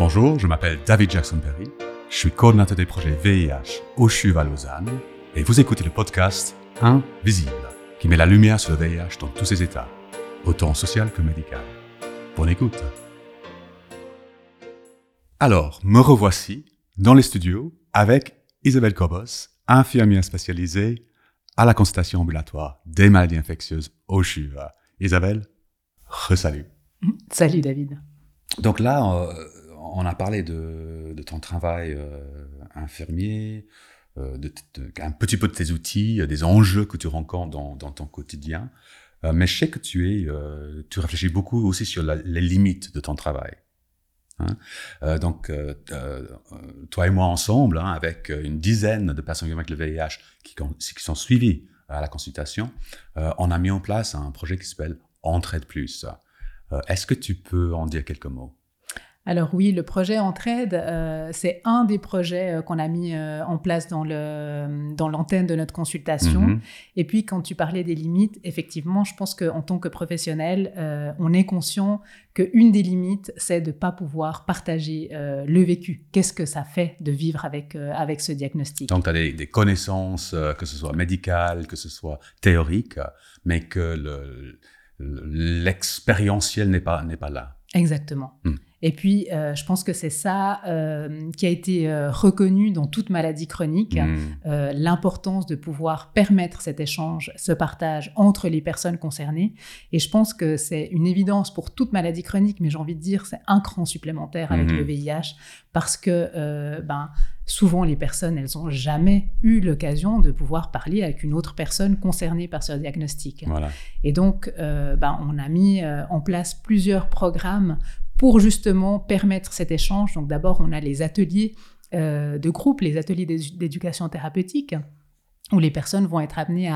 Bonjour, je m'appelle David Jackson Perry. Je suis coordinateur des projets VIH au CHUV à Lausanne et vous écoutez le podcast Invisible qui met la lumière sur le VIH dans tous ses états, autant social que médical. Bonne écoute. Alors, me revoici dans les studios avec Isabelle Cobos, infirmière spécialisée à la consultation ambulatoire des maladies infectieuses au CHUV. Isabelle, re-salut. Salut David. Donc là, euh, on a parlé de, ton travail euh, infirmier, euh, de, un petit peu de tes outils, des enjeux que tu rencontres dans, ton quotidien. mais je sais que tu es, tu réfléchis beaucoup aussi sur les limites de ton travail. Hein. donc, toi et moi ensemble, hein, avec une dizaine de personnes avec le VIH qui, qui sont suivies à la consultation, on a mis en place un projet qui s'appelle Entraide Plus. Est-ce que tu peux en dire quelques mots? Alors oui, le projet Entraide, euh, c'est un des projets euh, qu'on a mis euh, en place dans l'antenne de notre consultation. Mhm. Et puis quand tu parlais des limites, effectivement, je pense qu'en tant que professionnel, on est conscient qu'une des limites, c'est de ne pas pouvoir partager le vécu. Qu'est-ce que ça fait de vivre avec, avec ce diagnostic? Donc tu as des, connaissances, que ce soit médicales, que ce soit théoriques, mais que l'expérientiel n'est pas, pas là. Exactement. Hmm. Et puis, euh, je pense que c'est ça euh, qui a été euh, reconnu dans toute maladie chronique, hmm. l'importance de pouvoir permettre cet échange, ce partage entre les personnes concernées. Et je pense que c'est une évidence pour toute maladie chronique, mais j'ai envie de dire c'est un cran supplémentaire avec hmm. le VIH, parce que ben, souvent les personnes, elles n'ont jamais eu l'occasion de pouvoir parler avec une autre personne concernée par ce diagnostic. Voilà. Et donc, ben, on a mis en place plusieurs programmes pour justement permettre cet échange. Donc d'abord, on a les ateliers euh, de groupe, les ateliers d'éducation thérapeutique où les personnes vont être amenées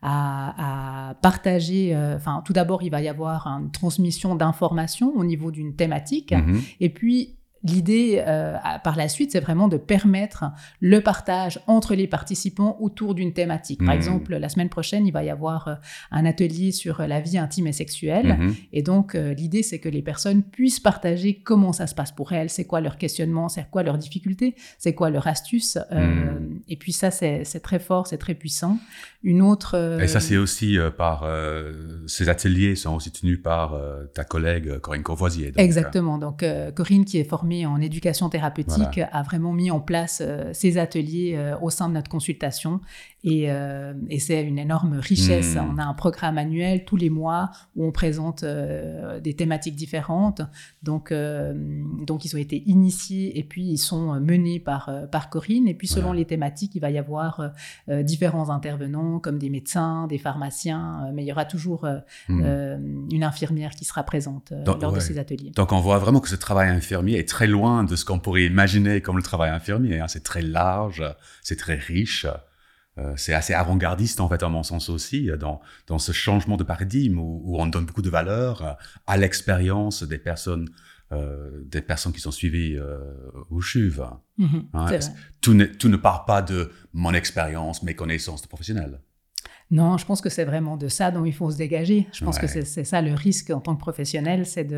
à, partager. Euh, enfin, tout d'abord, il va y avoir une transmission d'informations au niveau d'une thématique, mm-hmm. et puis L'idée euh, par la suite, c'est vraiment de permettre le partage entre les participants autour d'une thématique. Par mmh. exemple, la semaine prochaine, il va y avoir euh, un atelier sur la vie intime et sexuelle. Mmh. Et donc, euh, l'idée, c'est que les personnes puissent partager comment ça se passe pour elles, c'est quoi leur questionnement, c'est quoi leurs difficultés, c'est quoi leur astuce? Mmh. Et puis ça, c'est très fort, c'est très puissant. Une autre... Et ça, c'est aussi par... ces ateliers sont aussi tenus par ta collègue Corinne Courvoisier. Exactement. Donc, Corinne qui est formée en éducation thérapeutique a vraiment mis en place euh, ces ateliers euh, au sein de notre consultation euh, et, c'est une énorme richesse. Hmm. On a un programme annuel tous les mois où on présente des thématiques différentes. Donc, donc ils ont été initiés et puis ils sont menés par, par Corinne. Et puis selon les thématiques, il va y avoir différents intervenants comme des médecins, des pharmaciens, mais il y aura toujours hmm. une infirmière qui sera présente lors de ces ateliers. Donc on voit vraiment que ce travail infirmier est très loin de ce qu'on pourrait imaginer comme le travail infirmier. Hein. C'est très large, c'est très riche. Euh, c'est assez avant-gardiste en fait à mon sens aussi dans, dans ce changement de paradigme où, on donne beaucoup de valeur à l'expérience des personnes euh, des personnes qui sont suivies euh, au CHUV. Mm-hmm. Hein. tout, ne, tout ne part pas de mon expérience, mes connaissances de professionnel. Non, je pense que c'est vraiment de ça dont il faut se dégager. Je pense que c'est ça le risque en tant que professionnel, c'est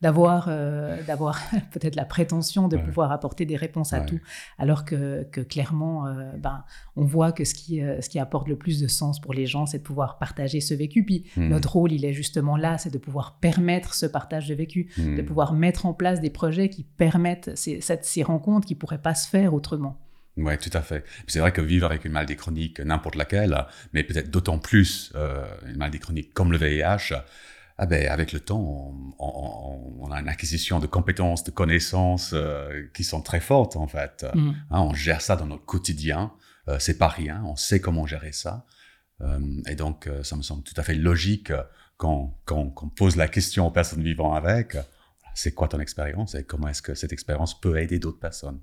d'avoir euh, d'avoir peut-être la prétention de pouvoir apporter des réponses à tout, alors que, clairement, euh, ben, on voit que ce qui, euh, ce qui apporte le plus de sens pour les gens, c'est de pouvoir partager ce vécu. Puis hmm. notre rôle, il est justement là, c'est de pouvoir permettre ce partage de vécu, de hmm. pouvoir mettre en place des projets qui permettent ces, ces rencontres qui pourraient pas se faire autrement. Oui, tout à fait. C'est vrai que vivre avec une maladie chronique, n'importe laquelle, mais peut-être d'autant plus euh, une maladie chronique comme le VIH, ah ben, avec le temps, on, a une acquisition de compétences, de connaissances euh, qui sont très fortes en fait. Mm. Hein, on gère ça dans notre quotidien, euh, c'est pas rien, on sait comment gérer ça. Euh, et donc, ça me semble tout à fait logique quand, quand, quand on pose la question aux personnes vivant avec, c'est quoi ton expérience et comment est-ce que cette expérience peut aider d'autres personnes?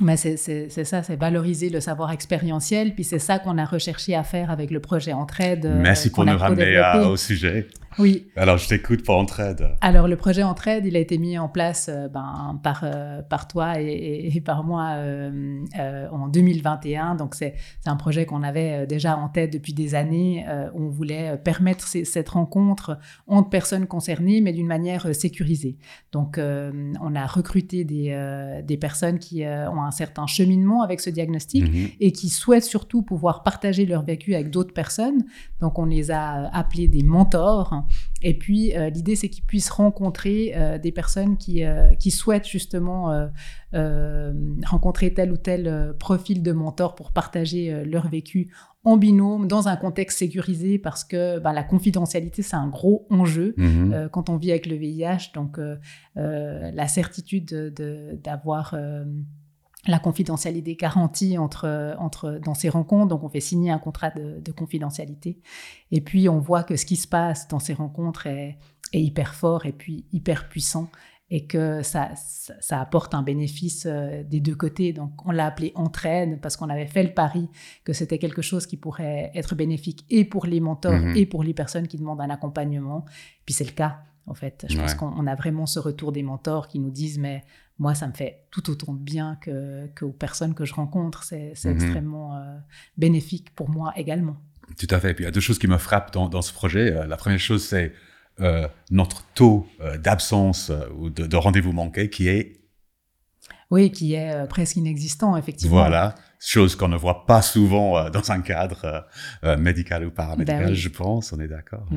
Mais c'est ça, c'est valoriser le savoir expérientiel, puis c'est ça qu'on a recherché à faire avec le projet Entraide. Merci pour nous ramener au sujet. Oui. Alors, je t'écoute pour Entraide. Alors, le projet Entraide, il a été mis en place euh, ben, par, euh, par toi et, par moi euh, en 2021. Donc, c'est un projet qu'on avait déjà en tête depuis des années, on voulait permettre cette rencontre entre personnes concernées, mais d'une manière sécurisée. Donc, on a recruté des, des personnes qui ont un certain cheminement avec ce diagnostic mhm. et qui souhaitent surtout pouvoir partager leur vécu avec d'autres personnes. Donc, on les a appelés des mentors et puis, euh, l'idée, c'est qu'ils puissent rencontrer euh, des personnes qui, euh, qui souhaitent justement rencontrer tel ou tel profil de mentor pour partager leur vécu en binôme, dans un contexte sécurisé, parce que bah, la confidentialité, c'est un gros enjeu mhm. quand on vit avec le VIH. Donc, la certitude d'avoir la confidentialité garantie entre, entre, dans ces rencontres. Donc, on fait signer un contrat de, confidentialité. Et puis, on voit que ce qui se passe dans ces rencontres est, hyper fort et puis hyper puissant et que ça, ça, apporte un bénéfice euh, des deux côtés. Donc, on l'a appelé entraide parce qu'on avait fait le pari que c'était quelque chose qui pourrait être bénéfique et pour les mentors mm-hmm. et pour les personnes qui demandent un accompagnement. Puis, c'est le cas. En fait, je pense qu'on a vraiment ce retour des mentors qui nous disent mais moi, ça me fait tout autant de bien que, aux personnes que je rencontre. C'est mhm. extrêmement euh, bénéfique pour moi également. Tout à fait. Et puis, il y a deux choses qui me frappent dans, ce projet. Euh, la première chose, c'est euh, notre taux d'absence ou de, rendez-vous manqué qui est... Oui, qui est presque inexistant, effectivement. Voilà, chose qu'on ne voit pas souvent dans un cadre médical ou paramédical, ben je pense, on est d'accord.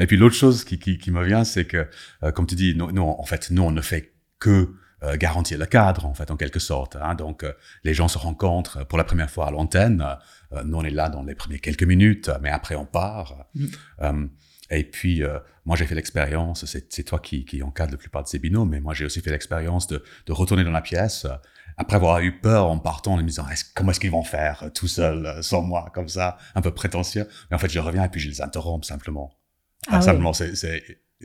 Et puis l'autre chose qui, qui, me vient, c'est que, comme tu dis, nous, en fait, nous, on ne fait que euh, garantir le cadre, en fait, en quelque sorte. Hein. Donc, euh, les gens se rencontrent pour la première fois à l'antenne. Euh, nous, on est là dans les premiers quelques minutes, mais après, on part. Mm. et puis, moi, j'ai fait l'expérience, c'est toi qui, qui encadre la plupart de ces binômes, mais moi, j'ai aussi fait l'expérience de, de, retourner dans la pièce après avoir eu peur en partant, en me disant comment est-ce qu'ils vont faire tout seuls, sans moi, comme ça, un peu prétentieux. Mais en fait, je reviens et puis je les interromps simplement. Ah, simplement, c'est,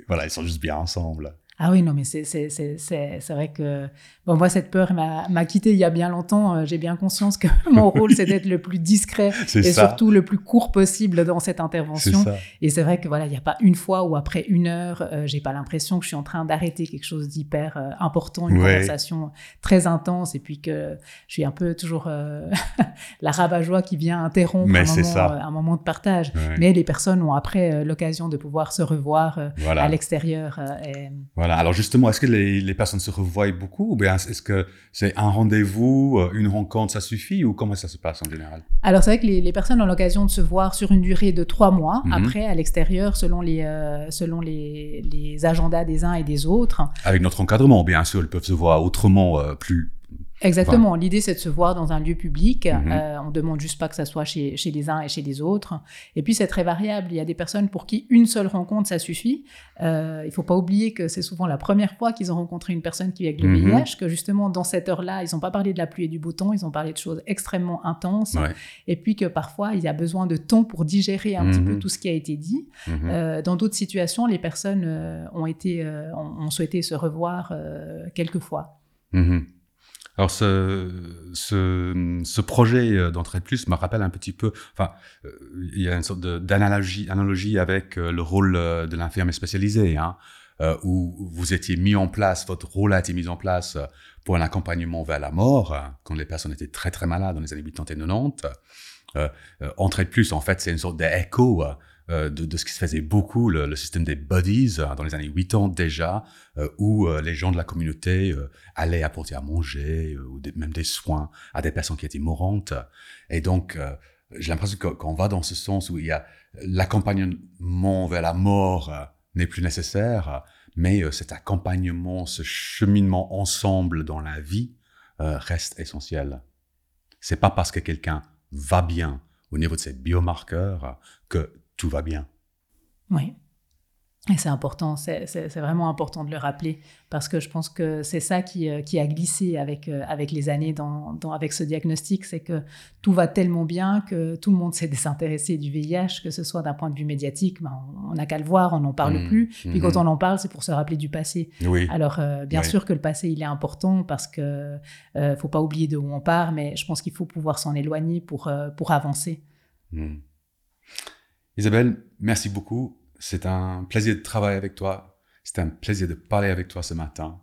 voilà, ils sont juste bien ensemble. Ah oui, non, mais c'est vrai que bon, moi, cette peur m'a quitté il y a bien longtemps. Euh, j'ai bien conscience que mon rôle, c'est d'être le plus discret et surtout le plus court possible dans cette intervention. Et c'est vrai que voilà, il n'y a pas une fois ou après une heure, euh, j'ai pas l'impression que je suis en train d'arrêter quelque chose d'hyper euh, important, une conversation très intense, et puis que je suis un peu toujours la rabat-joie qui vient interrompre un moment, un moment, de partage. Mais les personnes ont après l'occasion de pouvoir se revoir à l'extérieur. Alors justement, est-ce que les, personnes se revoient beaucoup ou bien est-ce que c'est un rendez-vous, euh, une rencontre, ça suffit ou comment ça se passe en général? Alors c'est vrai que les, personnes ont l'occasion de se voir sur une durée de trois mois, mhm. après à l'extérieur, selon, les, euh, selon les, les, agendas des uns et des autres. Avec notre encadrement, bien sûr, elles peuvent se voir autrement, euh, plus, Exactement. L'idée, c'est de se voir dans un lieu public. Mhm. Euh, on demande juste pas que ça soit chez, chez, les uns et chez les autres. Et puis, c'est très variable. Il y a des personnes pour qui une seule rencontre, ça suffit. Euh, il faut pas oublier que c'est souvent la première fois qu'ils ont rencontré une personne qui vit avec le VIH, mhm. que justement, dans cette heure-là, ils n'ont pas parlé de la pluie et du beau temps, ils ont parlé de choses extrêmement intenses. Et puis que parfois, il y a besoin de temps pour digérer un petit peu mhm. tout ce qui a été dit. Mhm. Euh, dans d'autres situations, les personnes ont, été, ont, souhaité se revoir quelques fois. Alors ce, ce, ce projet euh, d'entraide plus me rappelle un petit peu, enfin, euh, il y a une sorte d'analogie analogie avec euh, le rôle de l'infirmier spécialisé, hein, où vous étiez mis en place, votre rôle a été mis en place pour un accompagnement vers la mort, hein, quand les personnes étaient très très malades dans les années 80 et 90. Euh, Entraide plus, en fait, c'est une sorte d'écho euh, de, ce qui se faisait beaucoup, le, système des buddies, euh, dans les années 80 déjà, euh, où les gens de la communauté allaient apporter à manger, ou même des soins à des personnes qui étaient mourantes. Et donc, j'ai l'impression qu'on va dans ce sens où il y a l'accompagnement vers la mort n'est plus nécessaire, mais cet accompagnement, ce cheminement ensemble dans la vie reste essentiel. C'est pas parce que quelqu'un va bien au niveau de ses biomarqueurs que tout va bien. Oui. Et c'est important, c'est vraiment important de le rappeler parce que je pense que c'est ça qui, euh, qui, a glissé avec, euh, avec les années dans, dans, avec ce diagnostic, c'est que tout va tellement bien que tout le monde s'est désintéressé du VIH, que ce soit d'un point de vue médiatique, ben, on n'a qu'à le voir, on n'en parle mmh. plus. Puis quand mmh. on en parle, c'est pour se rappeler du passé. Oui. Alors euh, bien sûr que le passé, il est important parce que ne faut pas oublier de où on part, mais je pense qu'il faut pouvoir s'en éloigner pour, pour avancer. Mmh. Isabelle, merci beaucoup. C'est un plaisir de travailler avec toi. C'est un plaisir de parler avec toi ce matin.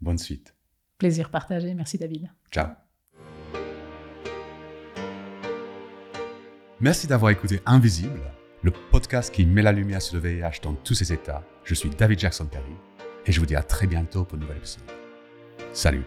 Bonne suite. Plaisir partagé. Merci David. Ciao. Merci d'avoir écouté Invisible, le podcast qui met la lumière sur le VIH dans tous ses états. Je suis David Jackson Perry et je vous dis à très bientôt pour un nouvel épisode. Salut